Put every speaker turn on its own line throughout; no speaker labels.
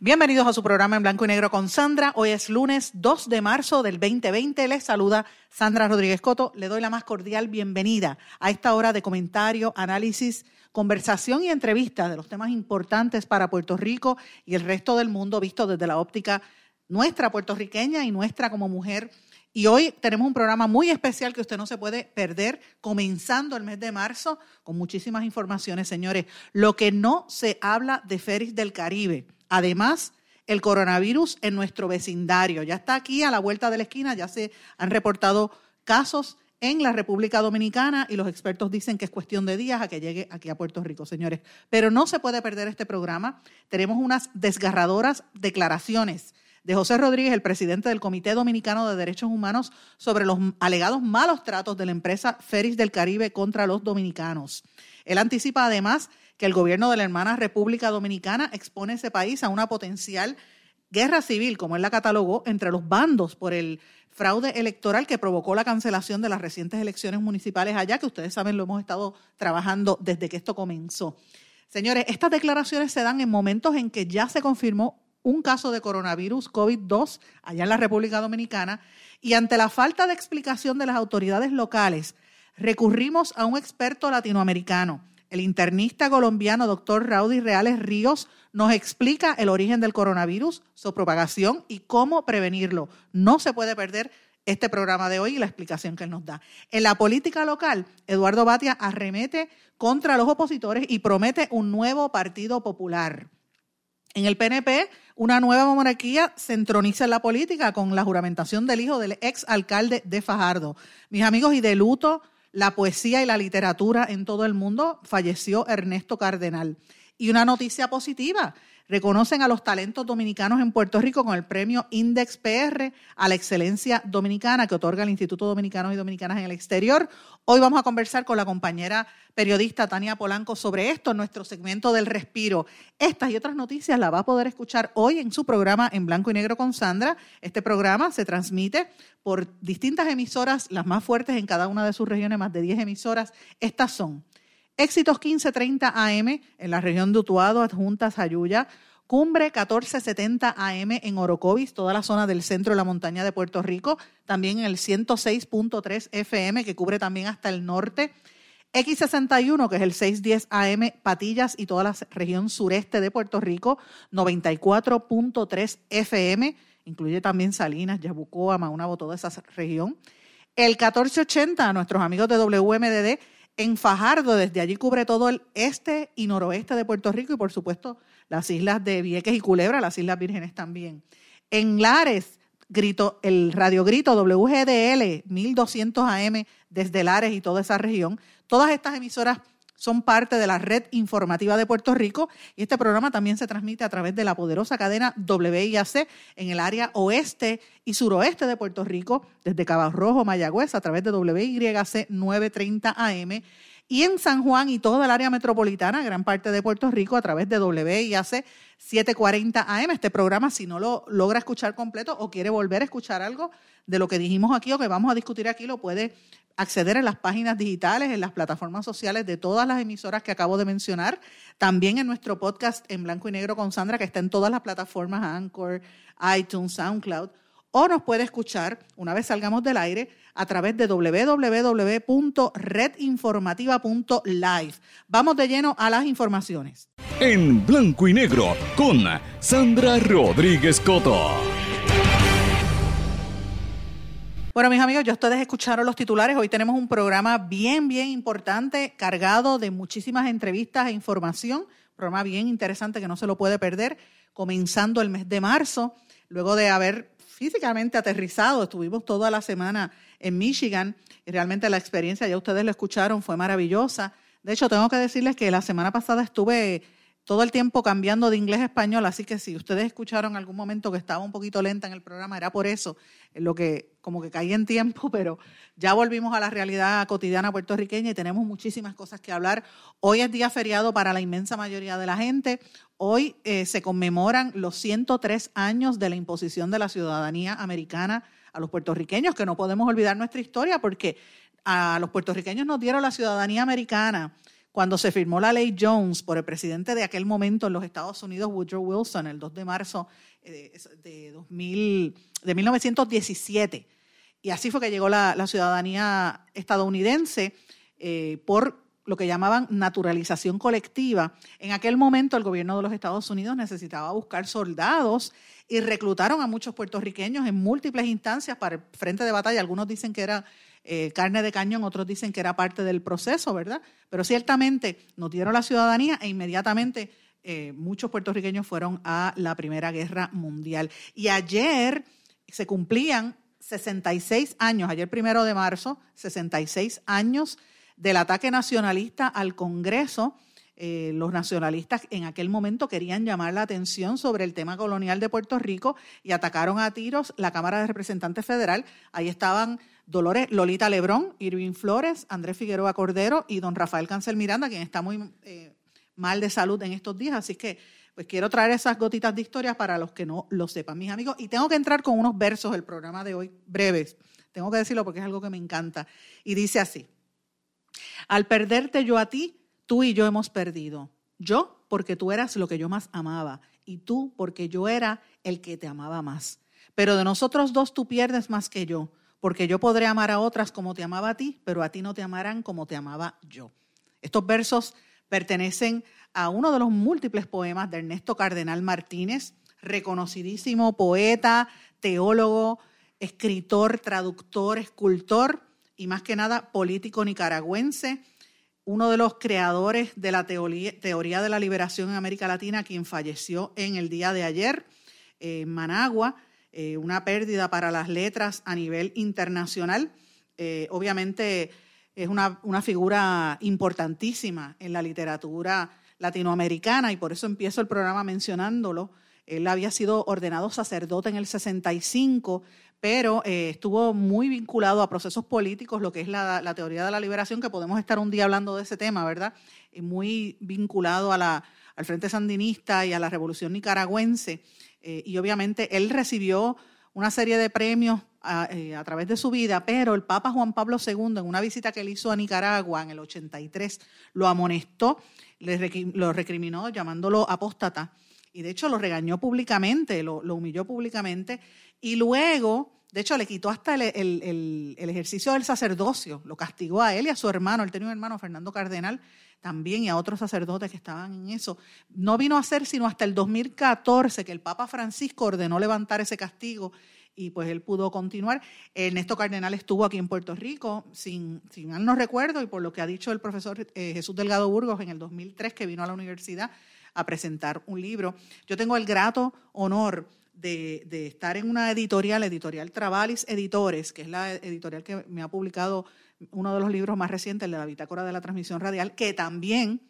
Bienvenidos a su programa en blanco y negro con Sandra. Hoy es lunes 2 de marzo del 2020. Les saluda Sandra Rodríguez Coto. Le doy la más cordial bienvenida a esta hora de comentario, análisis, conversación y entrevista de los temas importantes para Puerto Rico y el resto del mundo visto desde la óptica nuestra puertorriqueña y nuestra como mujer y hoy tenemos un programa muy especial que usted no se puede perder, comenzando el mes de marzo, con muchísimas informaciones, señores. Lo que no se habla de Feris del Caribe. Además, el coronavirus en nuestro vecindario. Ya está aquí a la vuelta de la esquina, ya se han reportado casos en la República Dominicana y los expertos dicen que es cuestión de días a que llegue aquí a Puerto Rico, señores. Pero no se puede perder este programa. Tenemos unas desgarradoras declaraciones de José Rodríguez, el presidente del Comité Dominicano de Derechos Humanos, sobre los alegados malos tratos de la empresa Feris del Caribe contra los dominicanos. Él anticipa además que el gobierno de la hermana República Dominicana expone ese país a una potencial guerra civil, como él la catalogó, entre los bandos por el fraude electoral que provocó la cancelación de las recientes elecciones municipales allá, que ustedes saben lo hemos estado trabajando desde que esto comenzó. Señores, estas declaraciones se dan en momentos en que ya se confirmó un caso de coronavirus COVID-2 allá en la República Dominicana y ante la falta de explicación de las autoridades locales, recurrimos a un experto latinoamericano. El internista colombiano doctor Raudy Reales Ríos nos explica el origen del coronavirus, su propagación y cómo prevenirlo. No se puede perder este programa de hoy y la explicación que él nos da. En la política local, Eduardo Batia arremete contra los opositores y promete un nuevo partido popular. En el PNP, una nueva monarquía se entroniza en la política con la juramentación del hijo del ex alcalde de Fajardo. Mis amigos, y de luto, la poesía y la literatura en todo el mundo, falleció Ernesto Cardenal. Y una noticia positiva, reconocen a los talentos dominicanos en Puerto Rico con el premio Index PR a la excelencia dominicana que otorga el Instituto Dominicano y Dominicanas en el Exterior. Hoy vamos a conversar con la compañera periodista Tania Polanco sobre esto en nuestro segmento del respiro. Estas y otras noticias las va a poder escuchar hoy en su programa en blanco y negro con Sandra. Este programa se transmite por distintas emisoras, las más fuertes en cada una de sus regiones, más de 10 emisoras. Estas son Éxitos 1530 AM en la región de Utuado, adjuntas Ayuya. Cumbre 1470 AM en Orocovis, toda la zona del centro de la montaña de Puerto Rico. También en el 106.3 FM, que cubre también hasta el norte. X61, que es el 610 AM, Patillas y toda la región sureste de Puerto Rico. 94.3 FM, incluye también Salinas, Yabucoa, Maunabo, toda esa región. El 1480, nuestros amigos de WMDD en Fajardo, desde allí cubre todo el este y noroeste de Puerto Rico y por supuesto las islas de Vieques y Culebra, las Islas Vírgenes también. En Lares, grito, el Radio Grito WGDL 1200 AM desde Lares y toda esa región. Todas estas emisoras son parte de la red informativa de Puerto Rico y este programa también se transmite a través de la poderosa cadena WIAC en el área oeste y suroeste de Puerto Rico, desde Cabo Rojo, Mayagüez, a través de WYC 930 AM y en San Juan y toda el área metropolitana, gran parte de Puerto Rico, a través de WIAC 740 AM. Este programa, si no lo logra escuchar completo o quiere volver a escuchar algo de lo que dijimos aquí o que vamos a discutir aquí, lo puede acceder en las páginas digitales, en las plataformas sociales de todas las emisoras que acabo de mencionar, también en nuestro podcast en blanco y negro con Sandra, que está en todas las plataformas, Anchor, iTunes, SoundCloud, o nos puede escuchar una vez salgamos del aire a través de www.redinformativa.live. Vamos de lleno a las informaciones.
En blanco y negro con Sandra Rodríguez Coto.
Bueno, mis amigos, ya ustedes escucharon los titulares. Hoy tenemos un programa bien, bien importante, cargado de muchísimas entrevistas e información. Un programa bien interesante que no se lo puede perder, comenzando el mes de marzo, luego de haber físicamente aterrizado. Estuvimos toda la semana en Michigan y realmente la experiencia, ya ustedes lo escucharon, fue maravillosa De hecho, tengo que decirles que la semana pasada estuve todo el tiempo cambiando de inglés a español, así que si ustedes escucharon algún momento que estaba un poquito lenta en el programa, era por eso, en lo que como que caí en tiempo, pero ya volvimos a la realidad cotidiana puertorriqueña y tenemos muchísimas cosas que hablar. Hoy es día feriado para la inmensa mayoría de la gente. Hoy eh, se conmemoran los 103 años de la imposición de la ciudadanía americana a los puertorriqueños, que no podemos olvidar nuestra historia porque a los puertorriqueños nos dieron la ciudadanía americana cuando se firmó la ley Jones por el presidente de aquel momento en los Estados Unidos, Woodrow Wilson, el 2 de marzo eh, de, 2000, de 1917. Y así fue que llegó la, ciudadanía estadounidense eh, por lo que llamaban naturalización colectiva. En aquel momento el gobierno de los Estados Unidos necesitaba buscar soldados y reclutaron a muchos puertorriqueños en múltiples instancias para el frente de batalla. Algunos dicen que era eh, carne de cañón, otros dicen que era parte del proceso, ¿verdad? Pero ciertamente nos dieron la ciudadanía e inmediatamente eh, muchos puertorriqueños fueron a la Primera Guerra Mundial. Y ayer se cumplían 66 años, ayer primero de marzo, 66 años del ataque nacionalista al Congreso. Eh, los nacionalistas en aquel momento querían llamar la atención sobre el tema colonial de Puerto Rico y atacaron a tiros la Cámara de Representantes Federal. Ahí estaban Dolores Lolita Lebrón, Irving Flores, Andrés Figueroa Cordero y don Rafael Cancel Miranda, quien está muy eh, mal de salud en estos días. Así que pues quiero traer esas gotitas de historia para los que no lo sepan, mis amigos. Y tengo que entrar con unos versos del programa de hoy, breves. Tengo que decirlo porque es algo que me encanta. Y dice así, al perderte yo a ti, tú y yo hemos perdido. Yo porque tú eras lo que yo más amaba y tú porque yo era el que te amaba más. Pero de nosotros dos tú pierdes más que yo porque yo podré amar a otras como te amaba a ti, pero a ti no te amarán como te amaba yo. Estos versos pertenecen a uno de los múltiples poemas de Ernesto Cardenal Martínez, reconocidísimo poeta, teólogo, escritor, traductor, escultor y más que nada político nicaragüense, uno de los creadores de la teoría, de la liberación en América Latina, quien falleció en el día de ayer en Managua eh, una pérdida para las letras a nivel internacional. Eh, obviamente es una, una, figura importantísima en la literatura latinoamericana y por eso empiezo el programa mencionándolo. Él había sido ordenado sacerdote en el 65, pero eh, estuvo muy vinculado a procesos políticos, lo que es la, la, teoría de la liberación, que podemos estar un día hablando de ese tema, ¿verdad? muy vinculado a la, al Frente Sandinista y a la Revolución Nicaragüense. Eh, y obviamente él recibió una serie de premios eh, a, través de su vida, pero el Papa Juan Pablo II, en una visita que él hizo a Nicaragua en el 83, lo amonestó, lo recriminó llamándolo apóstata y de hecho lo regañó públicamente, lo, humilló públicamente y luego, de hecho, le quitó hasta el, el, ejercicio del sacerdocio, lo castigó a él y a su hermano, él tenía un hermano, Fernando Cardenal, también y a otros sacerdotes que estaban en eso. No vino a ser sino hasta el 2014 que el Papa Francisco ordenó levantar ese castigo y pues él pudo continuar. Ernesto Cardenal estuvo aquí en Puerto Rico, sin, sin mal no recuerdo, y por lo que ha dicho el profesor eh, Jesús Delgado Burgos en el 2003 que vino a la universidad a presentar un libro. Yo tengo el grato honor de, de, estar en una editorial, Editorial Travalis Editores, que es la editorial que me ha publicado uno de los libros más recientes, el de la Bitácora de la Transmisión Radial, que también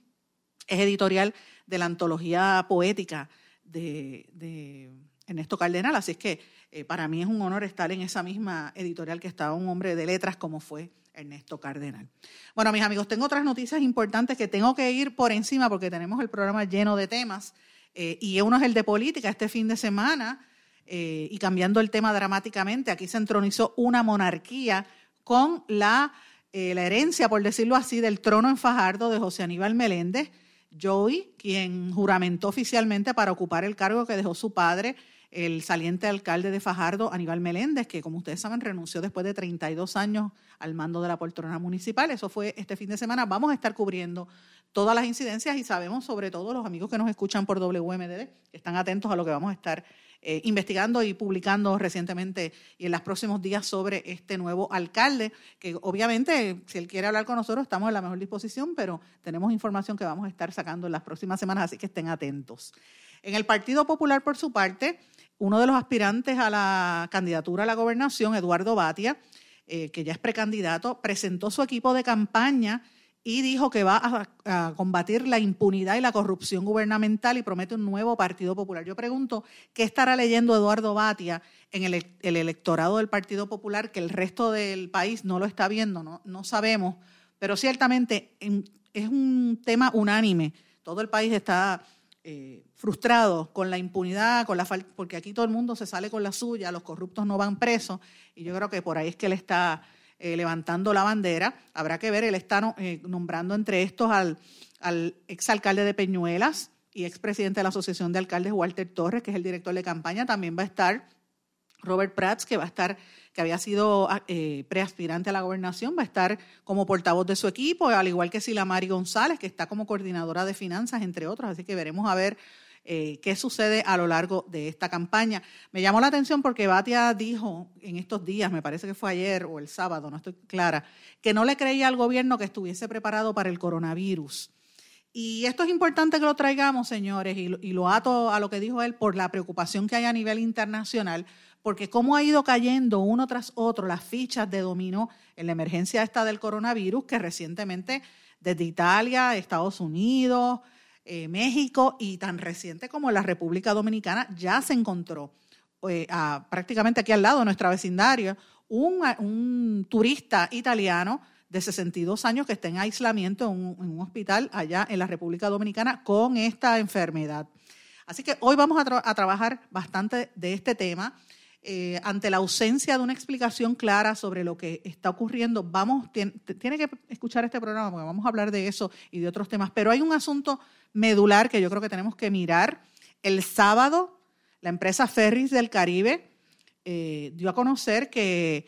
es editorial de la antología poética de, Ernesto Cardenal. Así es que eh, para mí es un honor estar en esa misma editorial que estaba un hombre de letras como fue Ernesto Cardenal. Bueno, mis amigos, tengo otras noticias importantes que tengo que ir por encima porque tenemos el programa lleno de temas eh, y uno es el de política este fin de semana. Eh, y cambiando el tema dramáticamente, aquí se entronizó una monarquía con la, eh, la herencia, por decirlo así, del trono en Fajardo de José Aníbal Meléndez, Joey, quien juramentó oficialmente para ocupar el cargo que dejó su padre, el saliente alcalde de Fajardo, Aníbal Meléndez, que como ustedes saben renunció después de 32 años al mando de la poltrona municipal. Eso fue este fin de semana. Vamos a estar cubriendo todas las incidencias y sabemos sobre todo los amigos que nos escuchan por WMDD, que están atentos a lo que vamos a estar eh, investigando y publicando recientemente y en los próximos días sobre este nuevo alcalde, que obviamente si él quiere hablar con nosotros estamos en la mejor disposición, pero tenemos información que vamos a estar sacando en las próximas semanas, así que estén atentos. En el Partido Popular, por su parte, uno de los aspirantes a la candidatura a la gobernación, Eduardo Batia, eh, que ya es precandidato, presentó su equipo de campaña y dijo que va a, combatir la impunidad y la corrupción gubernamental y promete un nuevo Partido Popular. Yo pregunto, ¿qué estará leyendo Eduardo Batia en el, electorado del Partido Popular que el resto del país no lo está viendo? No, no sabemos, pero ciertamente es un tema unánime. Todo el país está eh, frustrado con la impunidad, con la porque aquí todo el mundo se sale con la suya, los corruptos no van presos, y yo creo que por ahí es que él está eh, levantando la bandera. Habrá que ver, él está eh, nombrando entre estos al, al exalcalde de Peñuelas y expresidente de la Asociación de Alcaldes, Walter Torres, que es el director de campaña. También va a estar Robert Prats, que va a estar, que había sido eh, preaspirante a la gobernación, va a estar como portavoz de su equipo, al igual que Silamari González, que está como coordinadora de finanzas, entre otros. Así que veremos a ver eh, qué sucede a lo largo de esta campaña. Me llamó la atención porque Batia dijo en estos días, me parece que fue ayer o el sábado, no estoy clara, que no le creía al gobierno que estuviese preparado para el coronavirus. Y esto es importante que lo traigamos, señores, y lo, y lo ato a lo que dijo él por la preocupación que hay a nivel internacional, porque cómo ha ido cayendo uno tras otro las fichas de dominó en la emergencia esta del coronavirus, que recientemente desde Italia, Estados Unidos, eh, México y tan reciente como la República Dominicana ya se encontró eh, prácticamente aquí al lado de nuestra vecindaria un, turista italiano de 62 años que está en aislamiento en un, hospital allá en la República Dominicana con esta enfermedad. Así que hoy vamos a, trabajar bastante de este tema. Eh, ante la ausencia de una explicación clara sobre lo que está ocurriendo, vamos, tiene, tiene, que escuchar este programa porque vamos a hablar de eso y de otros temas, pero hay un asunto medular que yo creo que tenemos que mirar. El sábado, la empresa Ferris del Caribe eh, dio a conocer que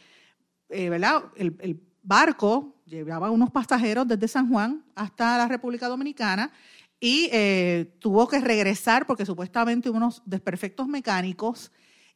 eh, ¿verdad? El, barco llevaba unos pasajeros desde San Juan hasta la República Dominicana y eh, tuvo que regresar porque supuestamente unos desperfectos mecánicos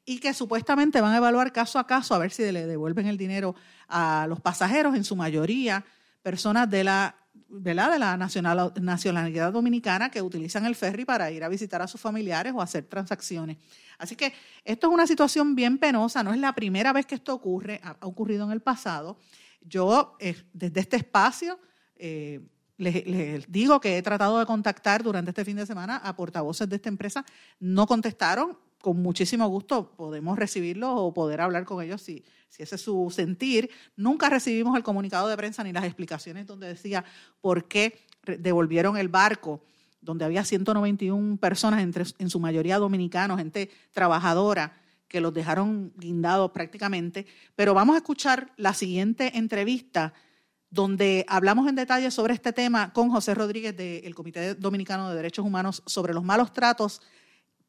y que supuestamente van a evaluar caso a caso a ver si le devuelven el dinero a los pasajeros, en su mayoría personas de la de la nacionalidad dominicana que utilizan el ferry para ir a visitar a sus familiares o hacer transacciones. Así que esto es una situación bien penosa, no es la primera vez que esto ocurre, ha, ocurrido en el pasado. Yo, eh, desde este espacio, eh, les, les, digo que he tratado de contactar durante este fin de semana a portavoces de esta empresa, no contestaron, con muchísimo gusto podemos recibirlos o poder hablar con ellos si, si ese es su sentir. Nunca recibimos el comunicado de prensa ni las explicaciones donde decía por qué devolvieron el barco, donde había 191 personas, entre, en su mayoría dominicanos, gente trabajadora, que los dejaron guindados prácticamente. Pero vamos a escuchar la siguiente entrevista donde hablamos en detalle sobre este tema con José Rodríguez del Comité Dominicano de Derechos Humanos sobre los malos tratos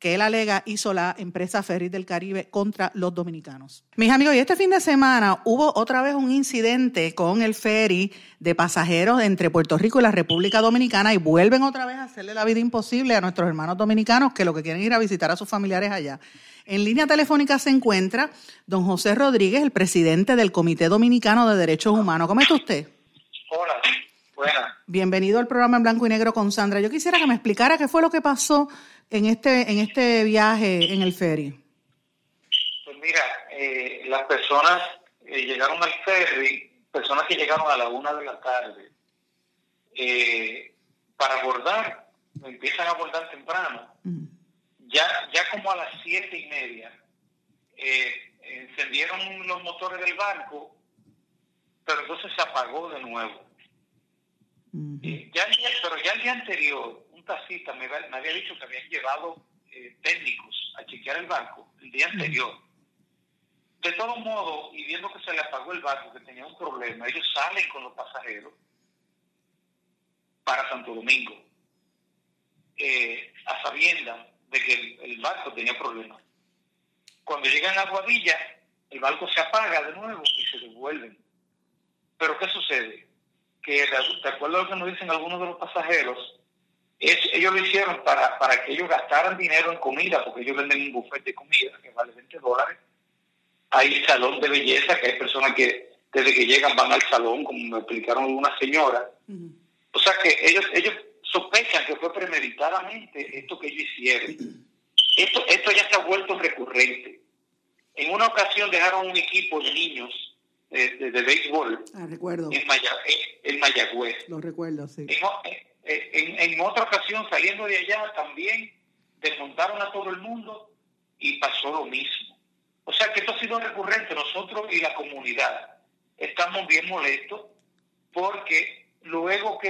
que él alega hizo la empresa Ferris del Caribe contra los dominicanos. Mis amigos, y este fin de semana hubo otra vez un incidente con el ferry de pasajeros entre Puerto Rico y la República Dominicana y vuelven otra vez a hacerle la vida imposible a nuestros hermanos dominicanos que lo que quieren ir a visitar a sus familiares allá. En línea telefónica se encuentra don José Rodríguez, el presidente del Comité Dominicano de Derechos Humanos. ¿Cómo está usted?
Hola, buena.
Bienvenido al programa en blanco y negro con Sandra. Yo quisiera que me explicara qué fue lo que pasó en este, en este viaje en el ferry?
Pues mira, eh, las personas eh, llegaron al ferry, personas que llegaron a la una de la tarde, eh, para abordar, empiezan a abordar temprano. Ya, ya como a las siete y media, encendieron los motores del barco, pero entonces se apagó de nuevo. Ya, pero ya el día anterior, taxista me, había dicho que habían llevado eh, técnicos a chequear el barco el día anterior. De todo modo, y viendo que se le apagó el barco, que tenía un problema, ellos salen con los pasajeros para Santo Domingo, eh, a sabiendas de que el, barco tenía problemas. Cuando llegan a Guadilla, el barco se apaga de nuevo y se devuelven. Pero ¿qué sucede? Que de acuerdo a lo que nos dicen algunos de los pasajeros, ellos lo hicieron para, para que ellos gastaran dinero en comida, porque ellos venden un buffet de comida que vale 20 dólares. Hay salón de belleza, que hay personas que desde que llegan van al salón, como me explicaron algunas señoras. O sea que ellos, ellos sospechan que fue premeditadamente esto que ellos hicieron. Esto, esto ya se ha vuelto recurrente. En una ocasión dejaron un equipo de niños de, de, béisbol
ah, recuerdo.
En, en, Mayagüez.
Lo recuerdo, sí.
En, en, otra ocasión, saliendo de allá, también desmontaron a todo el mundo y pasó lo mismo. O sea que esto ha sido recurrente. Nosotros y la comunidad estamos bien molestos porque luego que...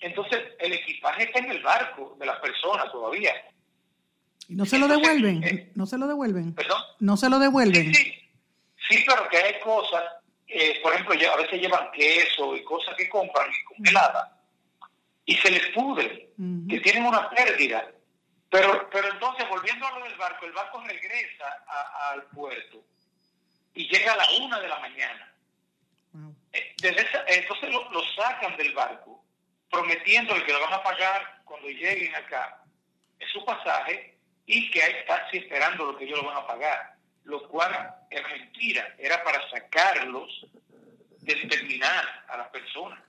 Entonces el equipaje está en el barco de las personas todavía.
¿Y no se lo devuelven? Eh, ¿No se lo devuelven?
¿Perdón?
¿No se lo devuelven?
Sí, sí, pero que hay cosas, eh, por ejemplo, a veces llevan queso y cosas que compran congeladas y se les pudre, que tienen una pérdida. Pero, pero entonces, volviendo a lo del barco, el barco regresa al puerto y llega a la una de la mañana. Eh, entonces lo, sacan del barco, prometiéndole que lo van a pagar cuando lleguen acá, es su pasaje, y que hay taxi esperando lo que ellos lo van a pagar, lo cual es mentira, era para sacarlos de terminar a las personas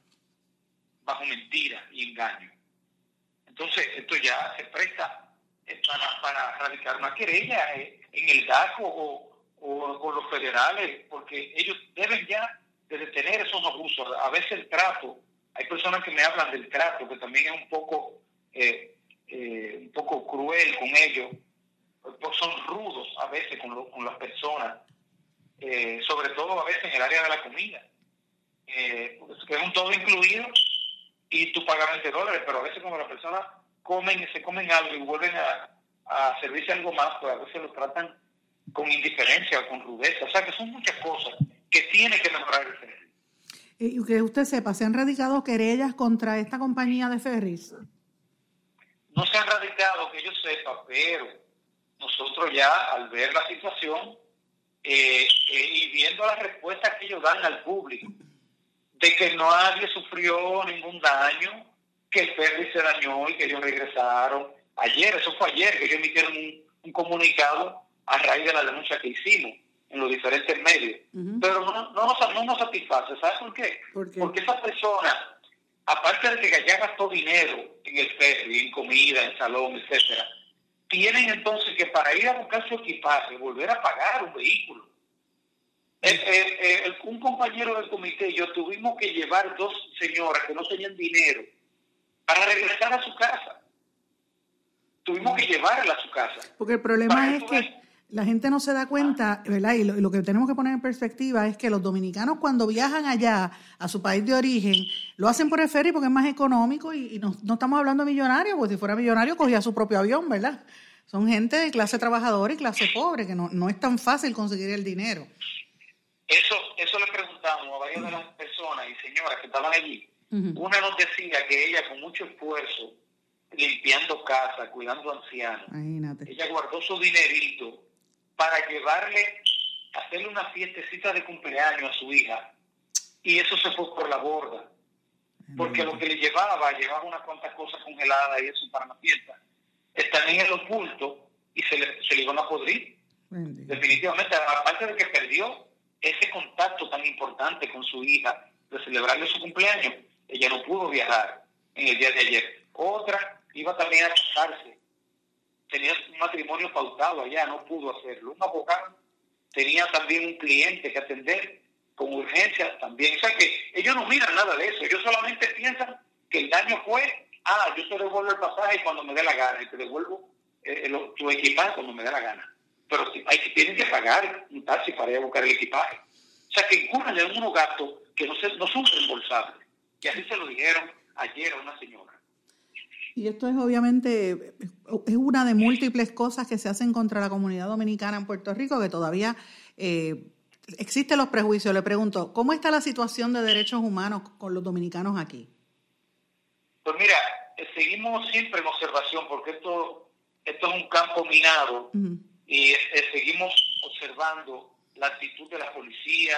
bajo mentira y engaño. Entonces, esto ya se presta para, para radicar una querella eh, en el DACO o, o con los federales, porque ellos deben ya de detener esos abusos. A veces el trato, hay personas que me hablan del trato, que también es un poco, eh, eh, un poco cruel con ellos, pues son rudos a veces con, con las personas, eh, sobre todo a veces en el área de la comida, que es un todo incluido y tú pagas 20 dólares, pero a veces cuando las personas comen y se comen algo y vuelven a, a servirse algo más, pues a veces lo tratan con indiferencia o con rudeza. O sea que son muchas cosas que tiene que mejorar el ferry.
Y que usted sepa, ¿se han radicado querellas contra esta compañía de ferries?
No se han radicado, que yo sepa, pero nosotros ya al ver la situación eh, eh, y viendo las respuestas que ellos dan al público, de que nadie sufrió ningún daño, que el ferry se dañó y que ellos regresaron. Ayer, eso fue ayer, que ellos emitieron un, un comunicado a raíz de la denuncia que hicimos en los diferentes medios. Pero no, no, nos, no nos satisface. ¿Sabes por qué? Porque esa persona, aparte de que ya gastó dinero en el ferry, en comida, en salón, etcétera, tienen entonces que para ir a buscar su equipaje, volver a pagar un vehículo. un compañero del comité y yo tuvimos que llevar dos señoras que no tenían dinero para regresar a su casa. Tuvimos que llevarla a su casa.
Porque el problema es que la gente no se da cuenta, ¿verdad? Y lo, que tenemos que poner en perspectiva es que los dominicanos cuando viajan allá a su país de origen, lo hacen por el ferry porque es más económico y, no, estamos hablando de millonarios, porque si fuera millonario cogía su propio avión, ¿verdad? Son gente de clase trabajadora y clase pobre, que no, no es tan fácil conseguir el dinero.
Eso, eso le preguntamos a varias de las personas y señoras que estaban allí. Una nos decía que ella con mucho esfuerzo, limpiando casa, cuidando ancianos, ella guardó su dinerito para llevarle, hacerle una fiestecita de cumpleaños a su hija. Y eso se fue por la borda. Porque lo que le llevaba, llevaba unas cuantas cosas congeladas y eso para la fiesta, están en el oculto y se le, se le iban a podrir. Definitivamente, aparte de que perdió ese contacto tan importante con su hija de celebrarle su cumpleaños, ella no pudo viajar en el día de ayer. Otra iba también a casarse tenía un matrimonio pautado allá, no pudo hacerlo. Un abogado tenía también un cliente que atender con urgencia también. O sea que ellos no miran nada de eso, ellos solamente piensan que el daño fue, ah, yo te devuelvo el pasaje cuando me dé la gana y te devuelvo eh, tu equipaje cuando me dé la gana. Pero hay que tienen que pagar un taxi para ir a buscar el equipaje. O sea que incurren en unos gastos que no, se, no son reembolsables. Y así se lo dijeron ayer a una señora.
Y esto es obviamente, es una de múltiples cosas que se hacen contra la comunidad dominicana en Puerto Rico, que todavía eh, existen los prejuicios. Le pregunto, ¿cómo está la situación de derechos humanos con los dominicanos aquí?
Pues mira, seguimos siempre en observación, porque esto, esto es un campo minado, y eh, seguimos observando la actitud de la policía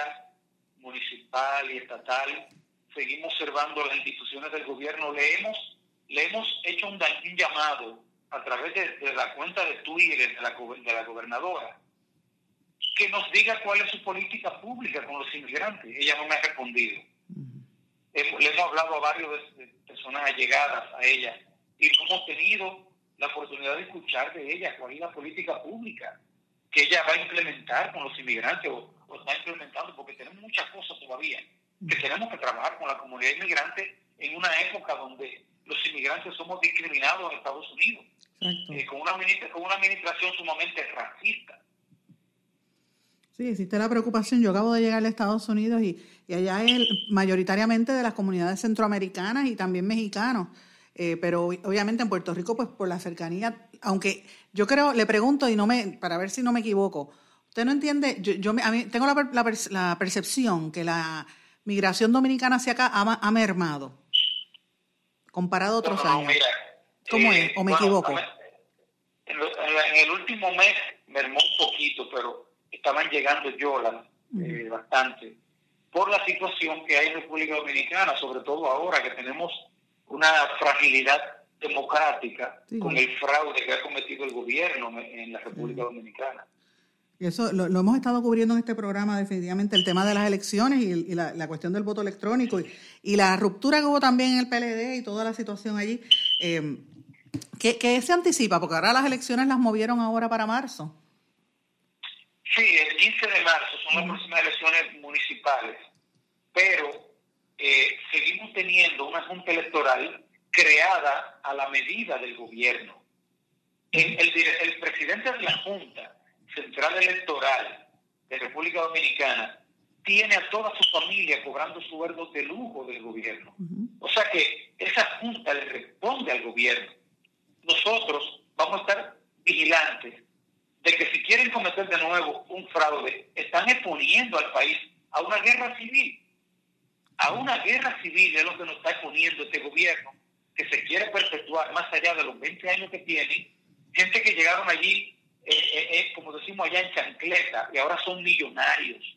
municipal y estatal, seguimos observando las instituciones del gobierno, leemos le hemos hecho un, llamado a través de, la cuenta de Twitter de la, de la gobernadora que nos diga cuál es su política pública con los inmigrantes. Ella no me ha respondido. le hemos hablado a varios de, personas allegadas a ella y no hemos tenido la oportunidad de escuchar de ella cuál es la política pública que ella va a implementar con los inmigrantes o, lo está implementando, porque tenemos muchas cosas todavía que tenemos que trabajar con la comunidad inmigrante en una época donde los inmigrantes somos discriminados en Estados Unidos, eh, con, una, con una administración sumamente racista.
Sí, existe la preocupación. Yo acabo de llegar a Estados Unidos y, y allá es mayoritariamente de las comunidades centroamericanas y también mexicanos. Eh, pero obviamente en Puerto Rico, pues por la cercanía, aunque yo creo, le pregunto y no me, para ver si no me equivoco, usted no entiende, yo, yo a mí tengo la, la, percepción que la migración dominicana hacia acá ha, mermado comparado a otros años. ¿Cómo es? ¿O me equivoco?
En, el último mes mermó un poquito, pero estaban llegando yolas eh, bastante por la situación que hay en República Dominicana, sobre todo ahora que tenemos una fragilidad democrática con el fraude que ha cometido el gobierno en la República Dominicana.
Y eso lo, hemos estado cubriendo en este programa, definitivamente, el tema de las elecciones y, la, cuestión del voto electrónico y, la ruptura que hubo también en el PLD y toda la situación allí. Eh, ¿qué, se anticipa? Porque ahora las elecciones las movieron ahora para marzo.
Sí, el 15 de marzo son las próximas elecciones municipales, pero eh, seguimos teniendo una junta electoral creada a la medida del gobierno. El, el, presidente de la Junta Central Electoral de República Dominicana tiene a toda su familia cobrando sueldos de lujo del gobierno. O sea que esa junta le responde al gobierno. Nosotros vamos a estar vigilantes de que si quieren cometer de nuevo un fraude, están exponiendo al país a una guerra civil a una guerra civil es lo que nos está exponiendo este gobierno, que se quiere perpetuar más allá de los 20 años que tiene, gente que llegaron allí, eh, eh, como decimos allá en chancleta, y ahora son millonarios.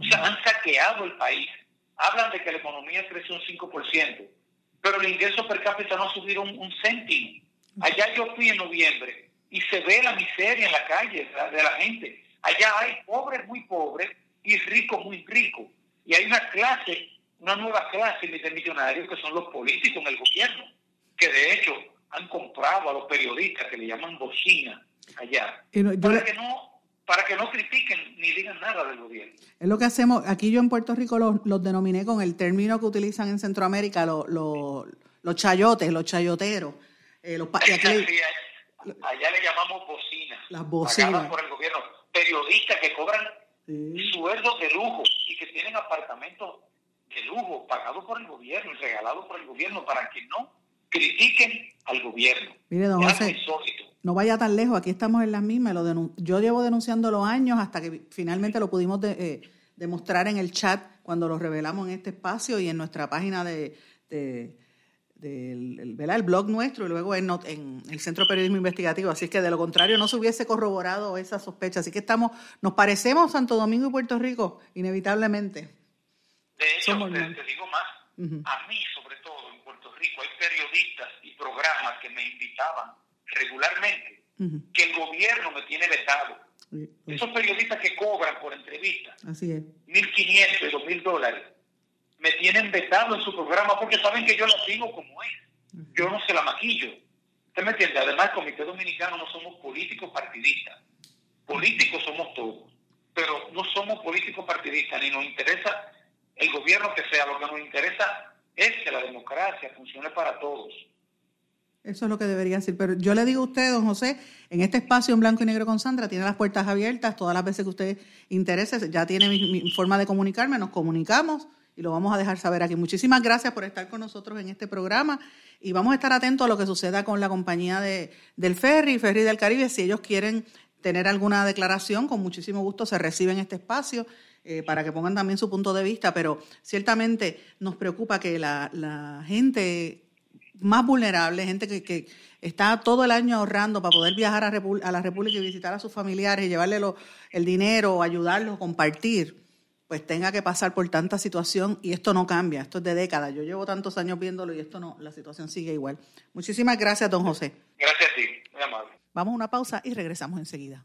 O sea, han saqueado el país. Hablan de que la economía creció un 5%, pero el ingreso per cápita no ha subido un, céntimo. Allá yo fui en noviembre y se ve la miseria en la calle de la gente. Allá hay pobres muy pobres y ricos muy ricos. Y hay una clase, una nueva clase de millonarios que son los políticos en el gobierno, que de hecho han comprado a los periodistas que le llaman bocina allá, para, que no, para que no critiquen ni digan nada del gobierno.
Es lo que hacemos, aquí yo en Puerto Rico los, denominé con el término que utilizan en Centroamérica, los, los, chayotes, los chayoteros.
Eh, los, allá, le llamamos bocinas.
Las bocinas.
por el gobierno. Periodistas que cobran sueldos de lujo y que tienen apartamentos de lujo pagados por el gobierno y regalados por el gobierno para que no critiquen al gobierno.
Mire, don José, no vaya tan lejos, aquí estamos en las mismas. Lo yo llevo denunciando los años hasta que finalmente lo pudimos eh, demostrar en el chat cuando lo revelamos en este espacio y en nuestra página de del el blog nuestro y luego en, en, el Centro de Periodismo Investigativo. Así es que de lo contrario no se hubiese corroborado esa sospecha. Así que estamos, nos parecemos Santo Domingo y Puerto Rico, inevitablemente.
De hecho, te, digo más, a mí sobre todo en Puerto Rico hay periodistas y programas que me invitaban regularmente, que el gobierno me tiene vetado. Esos periodistas que cobran por entrevistas,
Así es.
1.500 y 2.000 dólares, me tienen vetado en su programa porque saben que yo la sigo como es. Yo no se la maquillo. ¿Usted me entiende? Además, el Comité Dominicano no somos políticos partidistas. Políticos somos todos, pero no somos políticos partidistas, ni nos interesa el gobierno que sea. Lo que nos interesa es que la democracia funcione para todos.
Eso es lo que debería decir. Pero yo le digo a usted, don José, en este espacio en blanco y negro con Sandra, tiene las puertas abiertas todas las veces que usted interese. Ya tiene mi forma de comunicarme, nos comunicamos y lo vamos a dejar saber aquí. Muchísimas gracias por estar con nosotros en este programa y vamos a estar atentos a lo que suceda con la compañía de, del ferry, Ferry del Caribe. Si ellos quieren tener alguna declaración, con muchísimo gusto se recibe en este espacio. Eh, para que pongan también su punto de vista, pero ciertamente nos preocupa que la, gente más vulnerable, gente que, que, está todo el año ahorrando para poder viajar a, a la República y visitar a sus familiares, y llevarle el dinero, ayudarlos, compartir, pues tenga que pasar por tanta situación y esto no cambia, esto es de décadas. Yo llevo tantos años viéndolo y esto no, la situación sigue igual. Muchísimas gracias, don José.
Gracias a ti, muy amable.
Vamos a una pausa y regresamos enseguida.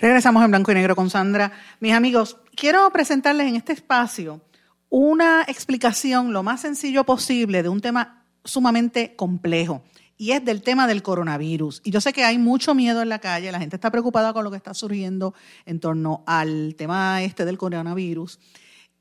Regresamos en blanco y negro con Sandra. Mis amigos, quiero presentarles en este espacio una explicación lo más sencillo posible de un tema sumamente complejo y es del tema del coronavirus. Y yo sé que hay mucho miedo en la calle, la gente está preocupada con lo que está surgiendo en torno al tema este del coronavirus.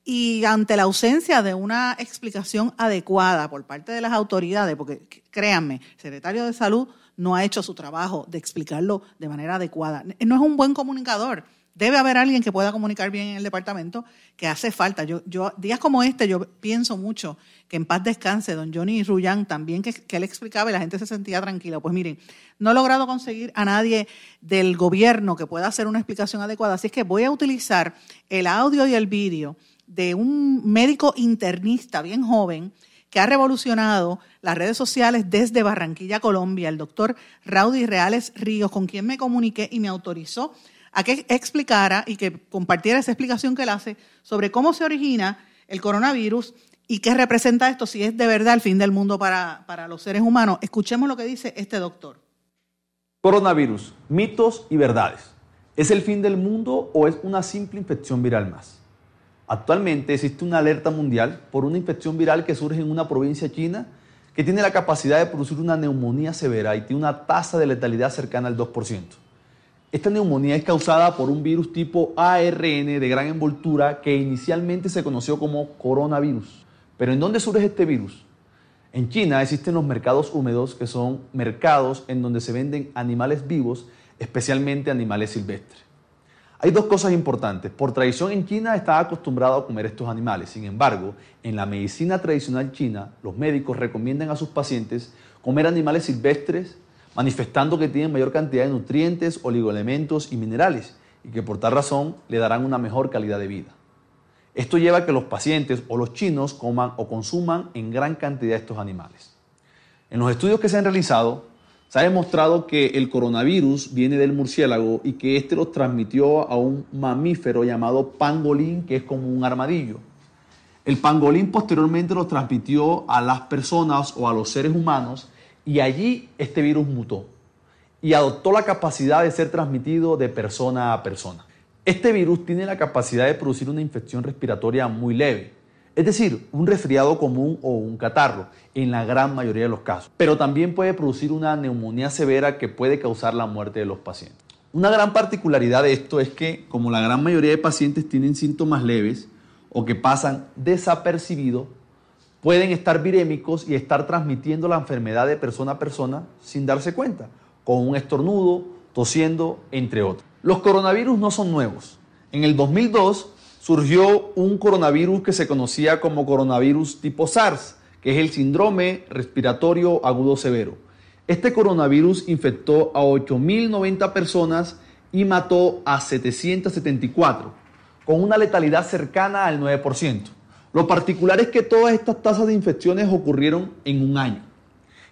Y ante la ausencia de una explicación adecuada por parte de las autoridades, porque créanme, el secretario de Salud no ha hecho su trabajo de explicarlo de manera adecuada. No es un buen comunicador debe haber alguien que pueda comunicar bien en el departamento, que hace falta. Yo, yo, días como este, yo pienso mucho que en paz descanse don Johnny Rullán también, que, que él explicaba y la gente se sentía tranquila. Pues miren, no he logrado conseguir a nadie del gobierno que pueda hacer una explicación adecuada, así es que voy a utilizar el audio y el vídeo de un médico internista bien joven que ha revolucionado las redes sociales desde Barranquilla, Colombia, el doctor Raudy Reales Ríos, con quien me comuniqué y me autorizó a que explicara y que compartiera esa explicación que él hace sobre cómo se origina el coronavirus y qué representa esto, si es de verdad el fin del mundo para, para los seres humanos. Escuchemos lo que dice este doctor.
Coronavirus, mitos y verdades. ¿Es el fin del mundo o es una simple infección viral más? Actualmente existe una alerta mundial por una infección viral que surge en una provincia china que tiene la capacidad de producir una neumonía severa y tiene una tasa de letalidad cercana al 2%. Esta neumonía es causada por un virus tipo ARN de gran envoltura que inicialmente se conoció como coronavirus. Pero ¿en dónde surge este virus? En China existen los mercados húmedos, que son mercados en donde se venden animales vivos, especialmente animales silvestres. Hay dos cosas importantes. Por tradición en China está acostumbrado a comer estos animales. Sin embargo, en la medicina tradicional china, los médicos recomiendan a sus pacientes comer animales silvestres manifestando que tienen mayor cantidad de nutrientes, oligoelementos y minerales y que por tal razón le darán una mejor calidad de vida. Esto lleva a que los pacientes o los chinos coman o consuman en gran cantidad estos animales. En los estudios que se han realizado, se ha demostrado que el coronavirus viene del murciélago y que éste los transmitió a un mamífero llamado pangolín, que es como un armadillo. El pangolín posteriormente los transmitió a las personas o a los seres humanos y allí este virus mutó y adoptó la capacidad de ser transmitido de persona a persona. Este virus tiene la capacidad de producir una infección respiratoria muy leve, es decir, un resfriado común o un catarro, en la gran mayoría de los casos. Pero también puede producir una neumonía severa que puede causar la muerte de los pacientes. Una gran particularidad de esto es que, como la gran mayoría de pacientes tienen síntomas leves o que pasan desapercibidos, pueden estar virémicos y estar transmitiendo la enfermedad de persona a persona sin darse cuenta, con un estornudo, tosiendo, entre otros. Los coronavirus no son nuevos. En el 2002 surgió un coronavirus que se conocía como coronavirus tipo SARS, que es el síndrome respiratorio agudo severo. Este coronavirus infectó a 8.090 personas y mató a 774, con una letalidad cercana al 9%. Lo particular es que todas estas tasas de infecciones ocurrieron en un año.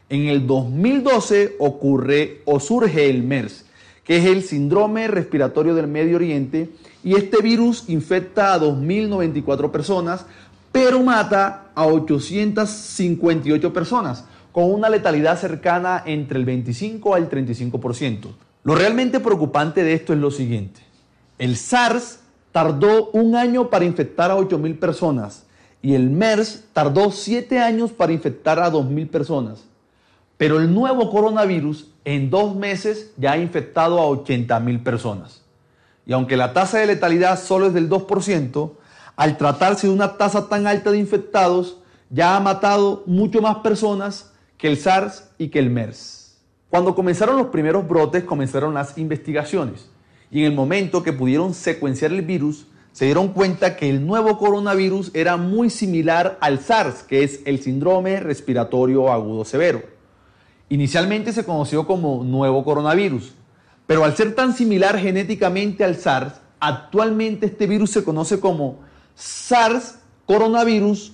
En el 2012 ocurre o surge el MERS, que es el síndrome respiratorio del Medio Oriente, y este virus infecta a 2.094 personas, pero mata a 858 personas, con una letalidad cercana entre el 25 al 35%. Lo realmente preocupante de esto es lo siguiente. El SARS tardó un año para infectar a 8.000 personas y el MERS tardó 7 años para infectar a 2.000 personas. Pero el nuevo coronavirus en dos meses ya ha infectado a 80.000 personas. Y aunque la tasa de letalidad solo es del 2%, al tratarse de una tasa tan alta de infectados, ya ha matado mucho más personas que el SARS y que el MERS. Cuando comenzaron los primeros brotes, comenzaron las investigaciones. Y en el momento que pudieron secuenciar el virus, se dieron cuenta que el nuevo coronavirus era muy similar al SARS, que es el síndrome respiratorio agudo severo. Inicialmente se conoció como nuevo coronavirus, pero al ser tan similar genéticamente al SARS, actualmente este virus se conoce como SARS coronavirus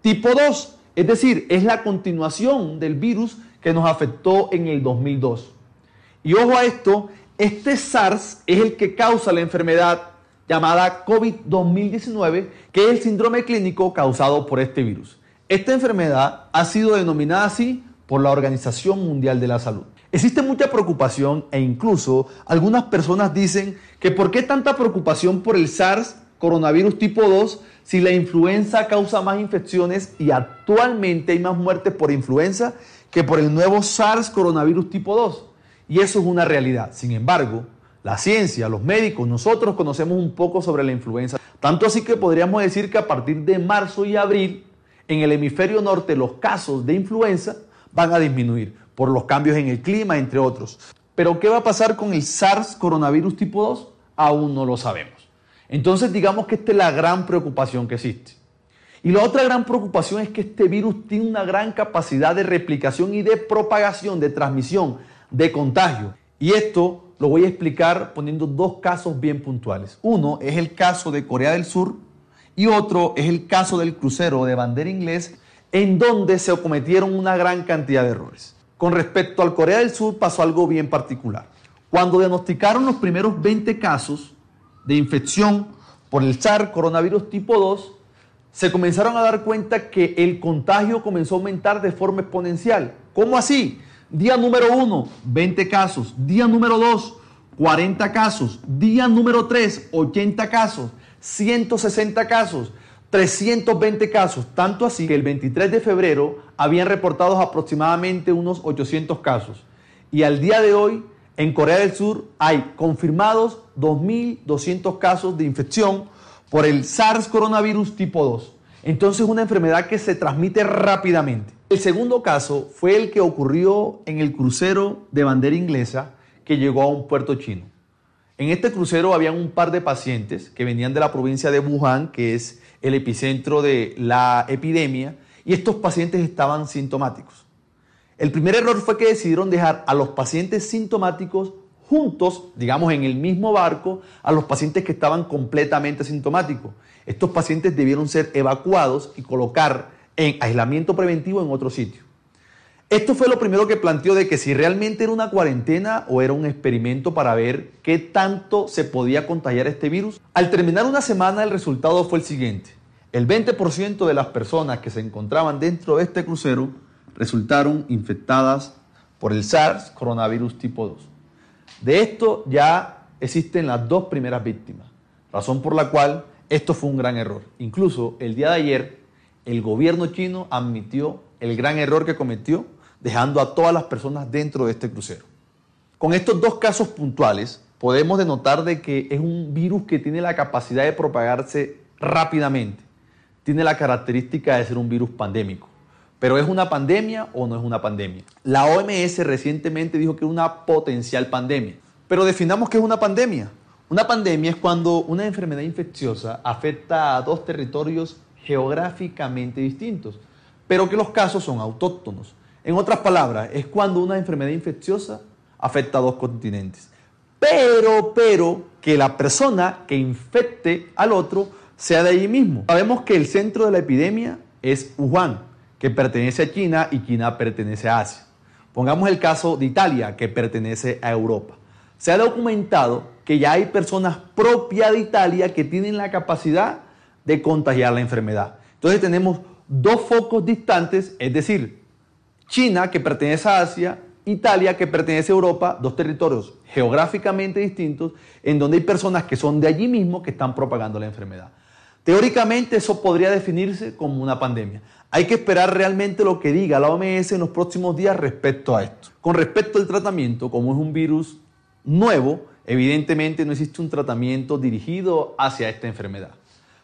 tipo 2, es decir, es la continuación del virus que nos afectó en el 2002. Y ojo a esto, este SARS es el que causa la enfermedad llamada COVID-2019, que es el síndrome clínico causado por este virus. Esta enfermedad ha sido denominada así por la Organización Mundial de la Salud. Existe mucha preocupación e incluso algunas personas dicen que por qué tanta preocupación por el SARS coronavirus tipo 2 si la influenza causa más infecciones y actualmente hay más muertes por influenza que por el nuevo SARS coronavirus tipo 2. Y eso es una realidad. Sin embargo, la ciencia, los médicos, nosotros conocemos un poco sobre la influenza. Tanto así que podríamos decir que a partir de marzo y abril, en el hemisferio norte, los casos de influenza van a disminuir por los cambios en el clima, entre otros. Pero ¿qué va a pasar con el SARS coronavirus tipo 2? Aún no lo sabemos. Entonces digamos que esta es la gran preocupación que existe. Y la otra gran preocupación es que este virus tiene una gran capacidad de replicación y de propagación, de transmisión, de contagio. Y esto lo voy a explicar poniendo dos casos bien puntuales. Uno es el caso de Corea del Sur y otro es el caso del crucero de bandera inglés en donde se cometieron una gran cantidad de errores. Con respecto al Corea del Sur pasó algo bien particular. Cuando diagnosticaron los primeros 20 casos de infección por el SARS coronavirus tipo 2, se comenzaron a dar cuenta que el contagio comenzó a aumentar de forma exponencial. ¿Cómo así? Día número 1, 20 casos. Día número 2, 40 casos. Día número 3, 80 casos. 160 casos. 320 casos. Tanto así que el 23 de febrero habían reportado aproximadamente unos 800 casos. Y al día de hoy en Corea del Sur hay confirmados 2.200 casos de infección por el SARS coronavirus tipo 2. Entonces es una enfermedad que se transmite rápidamente. El segundo caso fue el que ocurrió en el crucero de bandera inglesa que llegó a un puerto chino. En este crucero habían un par de pacientes que venían de la provincia de Wuhan, que es el epicentro de la epidemia, y estos pacientes estaban sintomáticos. El primer error fue que decidieron dejar a los pacientes sintomáticos juntos, digamos en el mismo barco, a los pacientes que estaban completamente sintomáticos. Estos pacientes debieron ser evacuados y colocar en aislamiento preventivo en otro sitio. Esto fue lo primero que planteó de que si realmente era una cuarentena o era un experimento para ver qué tanto se podía contagiar este virus. Al terminar una semana el resultado fue el siguiente. El 20% de las personas que se encontraban dentro de este crucero resultaron infectadas por el SARS coronavirus tipo 2. De esto ya existen las dos primeras víctimas, razón por la cual esto fue un gran error. Incluso el día de ayer el gobierno chino admitió el gran error que cometió dejando a todas las personas dentro de este crucero. Con estos dos casos puntuales podemos denotar de que es un virus que tiene la capacidad de propagarse rápidamente. Tiene la característica de ser un virus pandémico. Pero ¿es una pandemia o no es una pandemia? La OMS recientemente dijo que es una potencial pandemia. Pero definamos qué es una pandemia. Una pandemia es cuando una enfermedad infecciosa afecta a dos territorios geográficamente distintos, pero que los casos son autóctonos. En otras palabras, es cuando una enfermedad infecciosa afecta a dos continentes. Pero, pero, que la persona que infecte al otro sea de allí mismo. Sabemos que el centro de la epidemia es Wuhan, que pertenece a China y China pertenece a Asia. Pongamos el caso de Italia, que pertenece a Europa. Se ha documentado que ya hay personas propias de Italia que tienen la capacidad de contagiar la enfermedad. Entonces tenemos dos focos distantes, es decir, China, que pertenece a Asia, Italia, que pertenece a Europa, dos territorios geográficamente distintos, en donde hay personas que son de allí mismo que están propagando la enfermedad. Teóricamente eso podría definirse como una pandemia. Hay que esperar realmente lo que diga la OMS en los próximos días respecto a esto. Con respecto al tratamiento, como es un virus nuevo, evidentemente no existe un tratamiento dirigido hacia esta enfermedad.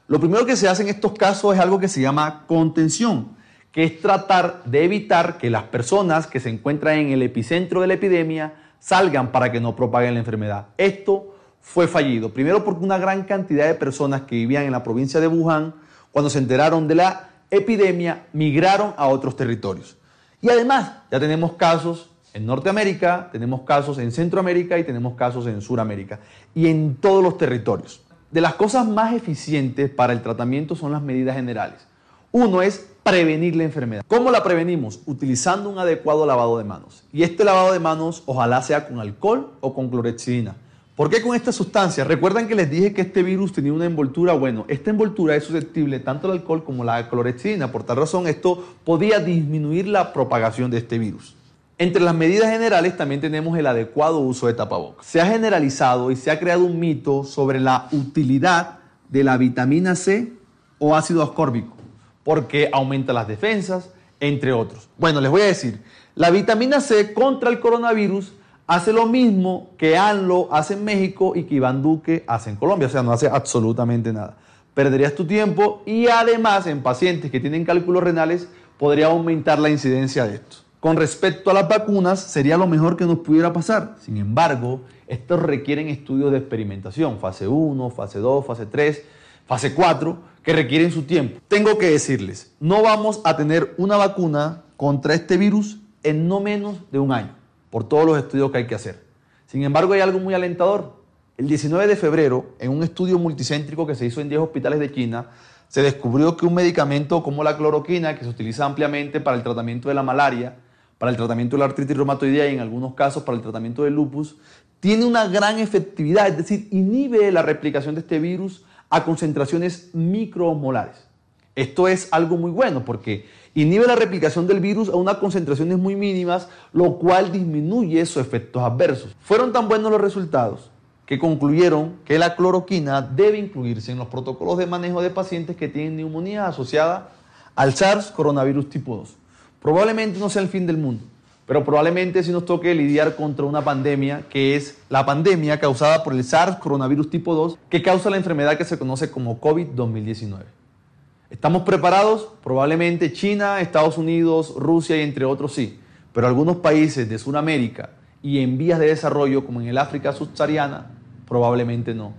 Lo primero que se hace en estos casos es algo que se llama contención, que es tratar de evitar que las personas que se encuentran en el epicentro de la epidemia salgan para que no propaguen la enfermedad. Esto fue fallido, primero porque una gran cantidad de personas que vivían en la provincia de Wuhan, cuando se enteraron de la epidemia migraron a otros territorios. Y además, ya tenemos casos en Norteamérica, tenemos casos en Centroamérica y tenemos casos en Sudamérica y en todos los territorios. De las cosas más eficientes para el tratamiento son las medidas generales. Uno es prevenir la enfermedad. ¿Cómo la prevenimos? Utilizando un adecuado lavado de manos. Y este lavado de manos ojalá sea con alcohol o con clorexidina. ¿Por qué con esta sustancia? Recuerdan que les dije que este virus tenía una envoltura. Bueno, esta envoltura es susceptible tanto al alcohol como a la clorexidina. Por tal razón, esto podía disminuir la propagación de este virus. Entre las medidas generales también tenemos el adecuado uso de tapabocas. Se ha generalizado y se ha creado un mito sobre la utilidad de la vitamina C o ácido ascórbico, porque aumenta las defensas, entre otros. Bueno, les voy a decir, la vitamina C contra el coronavirus hace lo mismo que ANLO hace en México y que Iván Duque hace en Colombia, o sea, no hace absolutamente nada. Perderías tu tiempo y además en pacientes que tienen cálculos renales podría aumentar la incidencia de esto. Con respecto a las vacunas, sería lo mejor que nos pudiera pasar. Sin embargo, estos requieren estudios de experimentación, fase 1, fase 2, fase 3, fase 4, que requieren su tiempo. Tengo que decirles, no vamos a tener una vacuna contra este virus en no menos de un año por todos los estudios que hay que hacer. Sin embargo, hay algo muy alentador. El 19 de febrero, en un estudio multicéntrico que se hizo en 10 hospitales de China, se descubrió que un medicamento como la cloroquina, que se utiliza ampliamente para el tratamiento de la malaria, para el tratamiento de la artritis reumatoidea y en algunos casos para el tratamiento del lupus, tiene una gran efectividad, es decir, inhibe la replicación de este virus a concentraciones micromolares. Esto es algo muy bueno porque inhibe la replicación del virus a unas concentraciones muy mínimas, lo cual disminuye sus efectos adversos. Fueron tan buenos los resultados que concluyeron que la cloroquina debe incluirse en los protocolos de manejo de pacientes que tienen neumonía asociada al SARS coronavirus tipo 2. Probablemente no sea el fin del mundo, pero probablemente sí nos toque lidiar contra una pandemia que es la pandemia causada por el SARS coronavirus tipo 2 que causa la enfermedad que se conoce como COVID-2019. ¿Estamos preparados? Probablemente China, Estados Unidos, Rusia y entre otros sí, pero algunos países de Sudamérica y en vías de desarrollo como en el África subsahariana, probablemente no.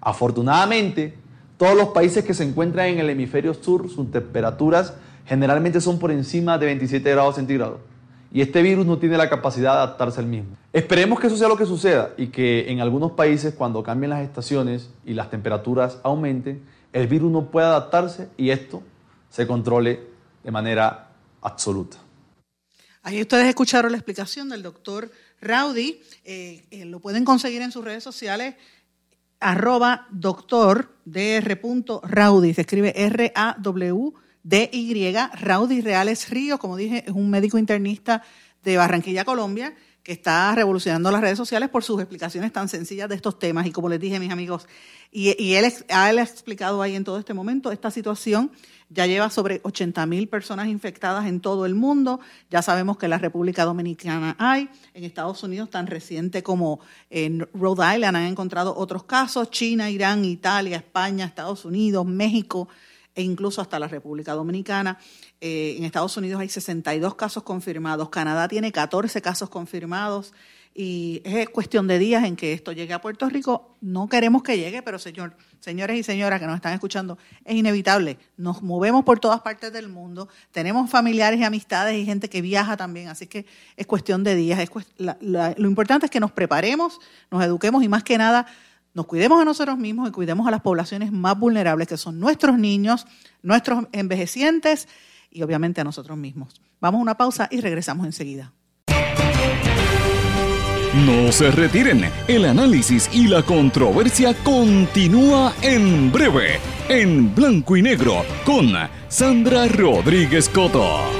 Afortunadamente, todos los países que se encuentran en el hemisferio sur, sus temperaturas generalmente son por encima de 27 grados centígrados. Y este virus no tiene la capacidad de adaptarse al mismo. Esperemos que eso sea lo que suceda y que en algunos países cuando cambien las estaciones y las temperaturas aumenten, el virus no pueda adaptarse y esto se controle de manera absoluta.
Ahí ustedes escucharon la explicación del doctor Rowdy. Eh, eh, lo pueden conseguir en sus redes sociales arroba doctor dr. Se escribe R-A-W-D-Y. Rowdy Reales Río, como dije, es un médico internista de Barranquilla, Colombia que está revolucionando las redes sociales por sus explicaciones tan sencillas de estos temas. Y como les dije, mis amigos, y, él, ha explicado ahí en todo este momento, esta situación ya lleva sobre 80 mil personas infectadas en todo el mundo. Ya sabemos que en la República Dominicana hay, en Estados Unidos tan reciente como en Rhode Island han encontrado otros casos, China, Irán, Italia, España, Estados Unidos, México e incluso hasta la República Dominicana. Eh, en Estados Unidos hay 62 casos confirmados, Canadá tiene 14 casos confirmados y es cuestión de días en que esto llegue a Puerto Rico. No queremos que llegue, pero señor, señores y señoras que nos están escuchando, es inevitable. Nos movemos por todas partes del mundo, tenemos familiares y amistades y gente que viaja también, así que es cuestión de días. Lo importante es que nos preparemos, nos eduquemos y más que nada nos cuidemos a nosotros mismos y cuidemos a las poblaciones más vulnerables, que son nuestros niños, nuestros envejecientes y obviamente a nosotros mismos. Vamos a una pausa y regresamos enseguida.
No se retiren, el análisis y la controversia continúa en breve, en blanco y negro, con Sandra Rodríguez Coto.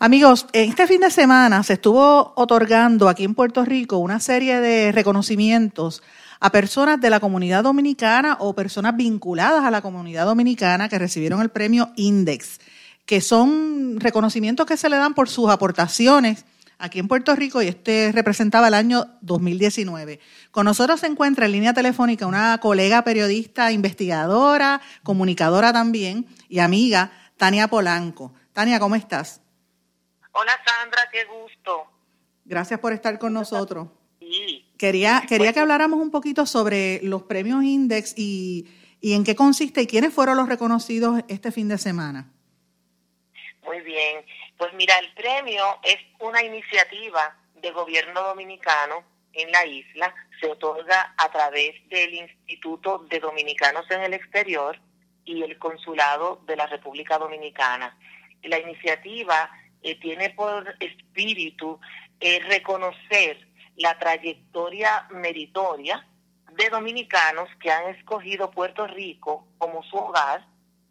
Amigos, este fin de semana se estuvo otorgando aquí en Puerto Rico una serie de reconocimientos a personas de la comunidad dominicana o personas vinculadas a la comunidad dominicana que recibieron el premio Index, que son reconocimientos que se le dan por sus aportaciones aquí en Puerto Rico y este representaba el año 2019. Con nosotros se encuentra en línea telefónica una colega periodista, investigadora, comunicadora también y amiga, Tania Polanco. Tania, ¿cómo estás?
Hola Sandra, qué gusto.
Gracias por estar con nosotros. Quería, quería que habláramos un poquito sobre los premios Index y, y en qué consiste y quiénes fueron los reconocidos este fin de semana.
Muy bien. Pues mira, el premio es una iniciativa de gobierno dominicano en la isla. Se otorga a través del Instituto de Dominicanos en el Exterior y el Consulado de la República Dominicana. La iniciativa eh, tiene por espíritu eh, reconocer la trayectoria meritoria de dominicanos que han escogido Puerto Rico como su hogar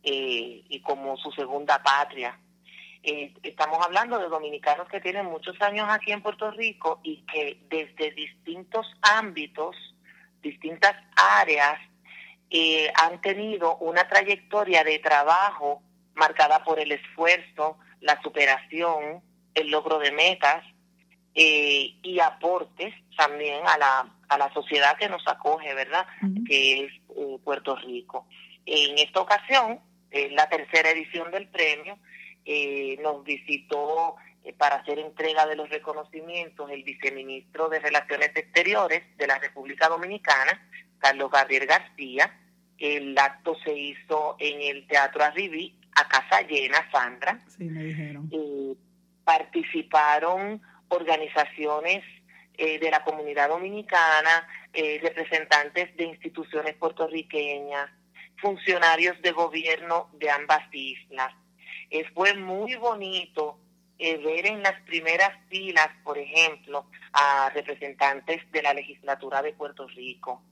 eh, y como su segunda patria. estamos hablando de dominicanos que tienen muchos años aquí en Puerto Rico y que desde distintos ámbitos, distintas áreas, han tenido una trayectoria de trabajo marcada por el esfuerzo, la superación, el logro de metas eh, y aportes también a la, a la sociedad que nos acoge, ¿verdad? Que es eh, Puerto Rico. En esta ocasión, en la tercera edición del premio, eh, nos visitó para hacer entrega de los reconocimientos el viceministro de Relaciones Exteriores de la República Dominicana, Carlos Gabriel García. El acto se hizo en el Teatro Arribí a casa llena, Sandra.
Sí, me dijeron.
Eh, participaron organizaciones eh, de la comunidad dominicana, eh, representantes de instituciones puertorriqueñas, funcionarios de gobierno de ambas islas. fue muy bonito ver en las primeras filas, por ejemplo, a representantes de la legislatura de Puerto Rico,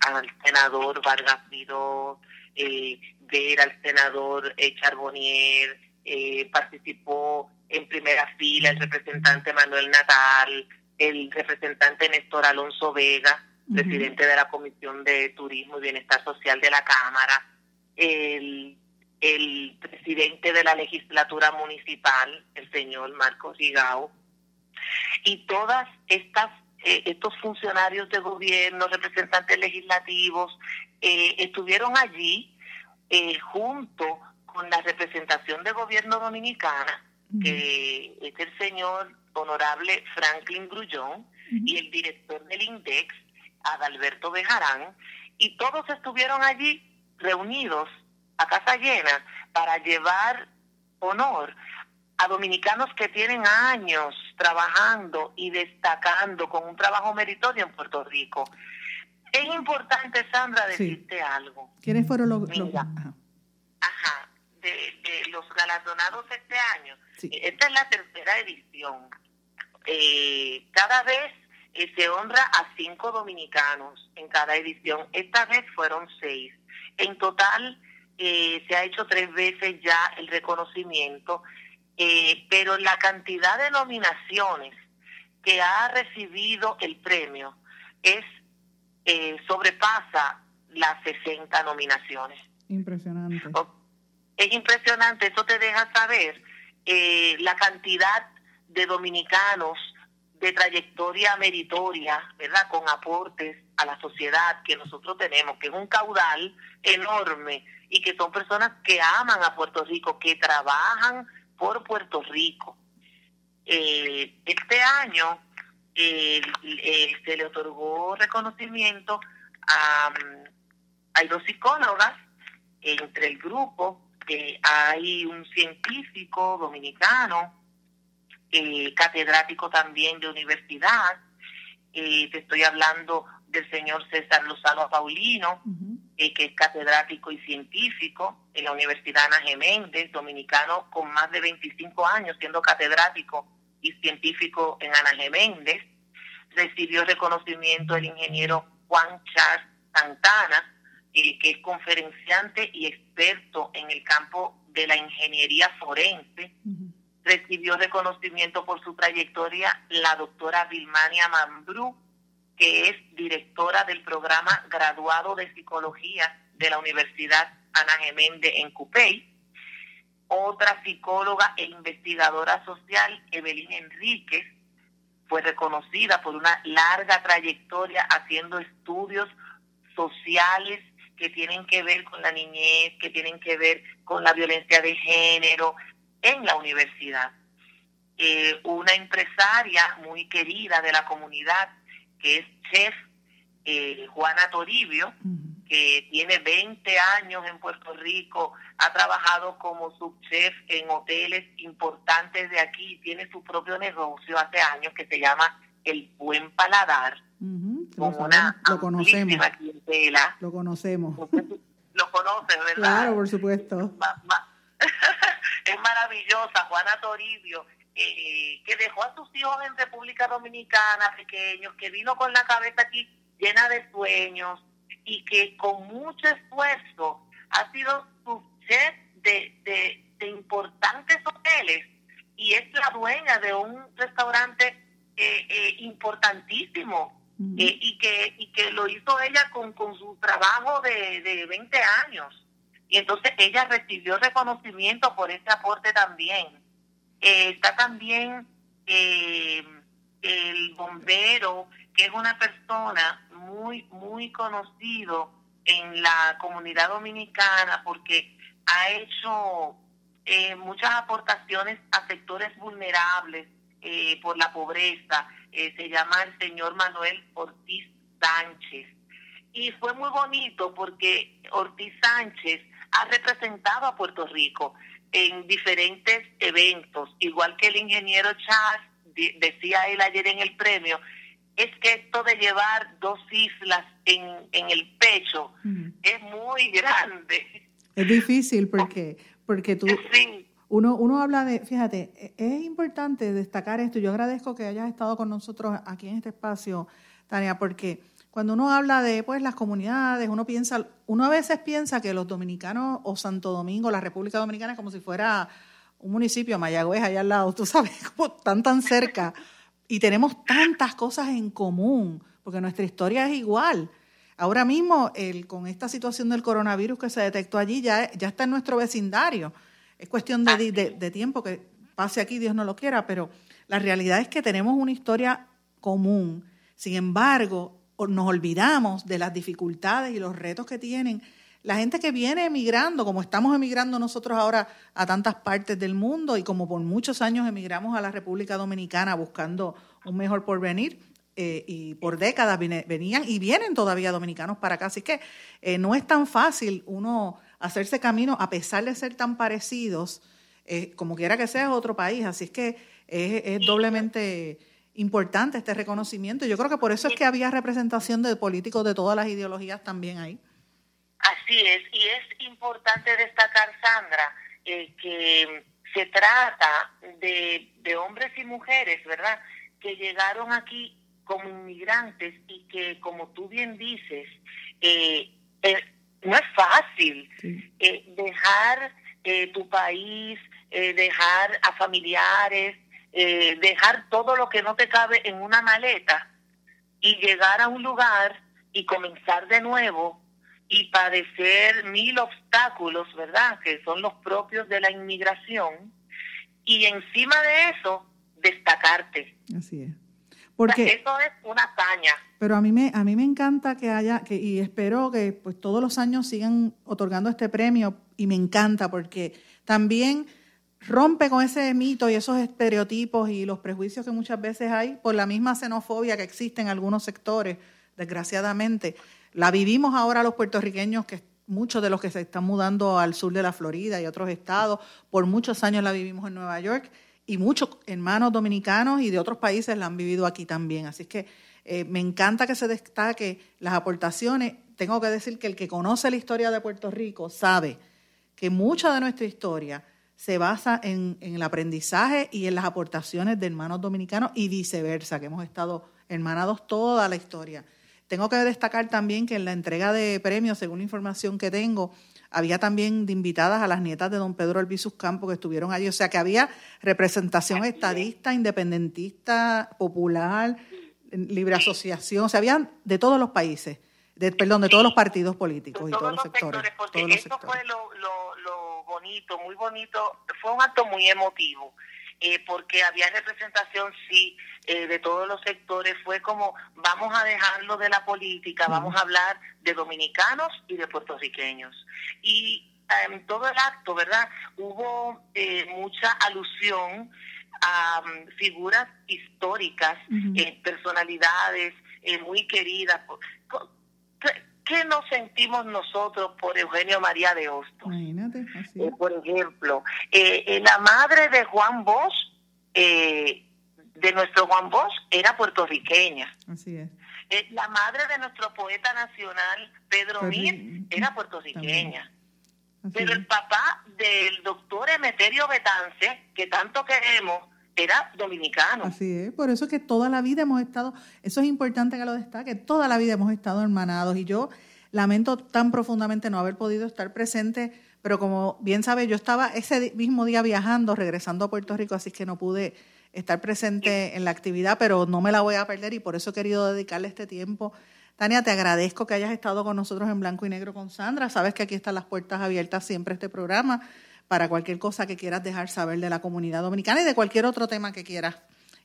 al senador Vargas Vidó, eh, ver al senador eh, Charbonnier, eh, participó en primera fila el representante Manuel Natal, el representante Néstor Alonso Vega, presidente de la Comisión de Turismo y Bienestar Social de la Cámara, el, el presidente de la legislatura municipal, el señor Marcos Rigao, y todas estas eh, estos funcionarios de gobierno, representantes legislativos, eh, estuvieron allí eh, junto con la representación de gobierno dominicana, que es el señor honorable Franklin Grullón, y el director del INDEX, Adalberto Bejarán, y todos estuvieron allí reunidos a casa llena para llevar honor a dominicanos que tienen años trabajando y destacando con un trabajo meritorio en Puerto Rico. Es importante, Sandra, decirte algo.
¿Quiénes fueron los,
ajá. de, los galardonados este año? Esta es la tercera edición. Eh, cada vez eh, se honra a cinco dominicanos en cada edición. Esta vez fueron seis. En total eh, se ha hecho tres veces ya el reconocimiento eh, pero la cantidad de nominaciones que ha recibido el premio es eh, sobrepasa las 60 nominaciones.
Impresionante.
es impresionante, eso te deja saber eh, la cantidad de dominicanos de trayectoria meritoria, ¿verdad? Con aportes a la sociedad que nosotros tenemos, que es un caudal enorme y que son personas que aman a Puerto Rico, que trabajan por Puerto Rico. Eh, este año se le otorgó reconocimiento a, hay dos psicólogas entre el grupo, hay un científico dominicano, eh, catedrático también de universidad, eh, te estoy hablando del señor César Lozano Paulino, eh, que es catedrático y científico en la Universidad Ana Geméndez, dominicano con más de 25 años siendo catedrático y científico en Ana Geméndez. Recibió reconocimiento el ingeniero Juan Charles Santana, eh, que es conferenciante y experto en el campo de la ingeniería forense. Recibió reconocimiento por su trayectoria la doctora Vilmania Mambrú, que es directora del programa graduado de psicología de la Universidad Ana Geméndez en Cupey. Otra psicóloga e investigadora social, Evelyn Enríquez, fue reconocida por una larga trayectoria haciendo estudios sociales que tienen que ver con la niñez, que tienen que ver con la violencia de género en la universidad. Eh, una empresaria muy querida de la comunidad, que es chef eh, Juana Toribio, que tiene 20 años en Puerto Rico, ha trabajado como subchef en hoteles importantes de aquí, tiene su propio negocio hace años que se llama El Buen Paladar,
con una lo conocemos.
clientela.
Lo conocemos.
Lo conoces, ¿verdad?
Claro, por supuesto.
es maravillosa, Juana Toribio eh, que dejó a sus hijos en República Dominicana pequeños, que vino con la cabeza aquí llena de sueños y que con mucho esfuerzo ha sido su chef de, de, importantes hoteles y es la dueña de un restaurante eh, eh, importantísimo y, que, y que lo hizo ella con, con su trabajo de, de 20 años. Y entonces ella recibió reconocimiento por ese aporte también. Eh, está también eh, el bombero, que es una persona muy, muy conocido en la comunidad dominicana porque ha hecho eh, muchas aportaciones a sectores vulnerables por la pobreza. se llama el señor Manuel Ortiz Sánchez. Y fue muy bonito porque Ortiz Sánchez ha representado a Puerto Rico en diferentes eventos, igual que el ingeniero Chas decía él ayer en el premio, es que esto de llevar dos islas en, en el pecho es muy grande.
Es difícil porque, porque tú... Uno, uno habla de, fíjate, e, es importante destacar esto. Yo agradezco que hayas estado con nosotros aquí en este espacio, Tania, porque cuando uno habla de pues las comunidades, uno piensa, uno a veces piensa que los dominicanos o Santo Domingo, la República Dominicana es como si fuera un municipio, Mayagüez, allá al lado, tú sabes, como tan tan cerca. Y tenemos tantas cosas en común, porque nuestra historia es igual. Ahora mismo, el, con esta situación del coronavirus que se detectó allí, ya, ya está en nuestro vecindario. Es cuestión de, de tiempo que pase aquí, Dios no lo quiera, pero la realidad es que tenemos una historia común. Sin embargo, nos olvidamos de las dificultades y los retos que tienen la gente que viene emigrando, como estamos emigrando nosotros ahora a tantas partes del mundo y como por muchos años emigramos a la República Dominicana buscando un mejor porvenir. Eh, y por décadas venían y vienen todavía dominicanos para acá. Así que eh, no es tan fácil uno hacerse camino a pesar de ser tan parecidos, eh, como quiera que sea otro país. Así es que es doblemente importante este reconocimiento. Yo creo que por eso es que había representación de políticos de todas las ideologías también ahí.
Así es, y es importante destacar, Sandra, eh, que se trata de, de hombres y mujeres, ¿verdad?, que llegaron aquí como inmigrantes y que, como tú bien dices, eh, eh, no es fácil dejar tu país, dejar a familiares, eh, dejar todo lo que no te cabe en una maleta y llegar a un lugar y comenzar de nuevo y padecer mil obstáculos, ¿verdad? Que son los propios de la inmigración. Y encima de eso, destacarte.
Así es.
Porque eso es una hazaña.
Pero a mí me a mí me encanta que haya que y espero que pues todos los años sigan otorgando este premio y me encanta porque también rompe con ese mito y esos estereotipos y los prejuicios que muchas veces hay por la misma xenofobia que existe en algunos sectores, desgraciadamente. La vivimos ahora los puertorriqueños que muchos de los que se están mudando al sur de la Florida y otros estados, por muchos años la vivimos en Nueva York y muchos hermanos dominicanos y de otros países la han vivido aquí también. Así que eh, me encanta que se destaque las aportaciones. Tengo que decir que el que conoce la historia de Puerto Rico sabe que mucha de nuestra historia se basa en, el aprendizaje y en las aportaciones de hermanos dominicanos y viceversa, que hemos estado hermanados toda la historia. Tengo que destacar también que en la entrega de premios, según la información que tengo, había también de invitadas a las nietas de don Pedro Albizus Campo que estuvieron allí. O sea que había representación estadista, independentista, popular, libre asociación. O sea, había de todos los países, de, perdón, de todos los partidos políticos y todos, los sectores.
porque eso fue lo, lo bonito, muy bonito. Fue un acto muy emotivo. Eh, porque había representación, sí, eh, de todos los sectores. Fue como, vamos a dejarlo de la política, vamos a hablar de dominicanos y de puertorriqueños. Y en todo el acto, ¿verdad? Hubo eh, mucha alusión a mm, figuras históricas, personalidades muy queridas. ¿Qué nos sentimos nosotros por Eugenio María de Hostos? Eh, por ejemplo, eh, eh, la madre de Juan Bosch, de nuestro Juan Bosch, era puertorriqueña.
Así es.
la madre de nuestro poeta nacional, Pedro Mir, era puertorriqueña. Pero el papá del doctor Emeterio Betance, que tanto queremos, era dominicano.
Así es, por eso es que toda la vida hemos estado, eso es importante que lo destaque, toda la vida hemos estado hermanados y yo lamento tan profundamente no haber podido estar presente, pero como bien sabe, yo estaba ese mismo día viajando, regresando a Puerto Rico, así que no pude estar presente en la actividad, pero no me la voy a perder y por eso he querido dedicarle este tiempo. Tania, te agradezco que hayas estado con nosotros en Blanco y Negro con Sandra. Sabes que aquí están las puertas abiertas siempre este programa para cualquier cosa que quieras dejar saber de la comunidad dominicana y de cualquier otro tema que quieras.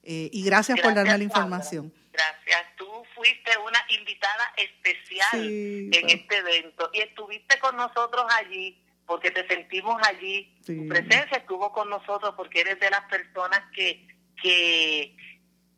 Eh, y gracias, por darme la información.
Gracias. Tú fuiste una invitada especial en este evento y estuviste con nosotros allí porque te sentimos allí. Tu presencia estuvo con nosotros porque eres de las personas que, que,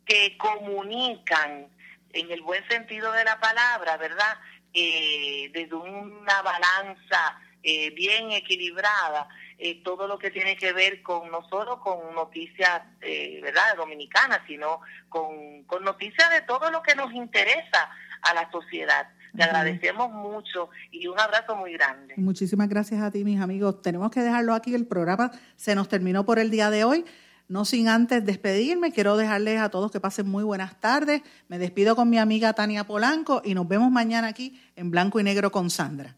que comunican en el buen sentido de la palabra, ¿verdad? Eh, desde una balanza eh, bien equilibrada eh, todo lo que tiene que ver con no solo con noticias, eh, ¿verdad?, dominicanas, sino con, con noticias de todo lo que nos interesa a la sociedad. Te agradecemos mucho y un abrazo muy grande.
Muchísimas gracias a ti, mis amigos. Tenemos que dejarlo aquí. El programa se nos terminó por el día de hoy. No sin antes despedirme, quiero dejarles a todos que pasen muy buenas tardes. Me despido con mi amiga Tania Polanco y nos vemos mañana aquí en Blanco y Negro con Sandra.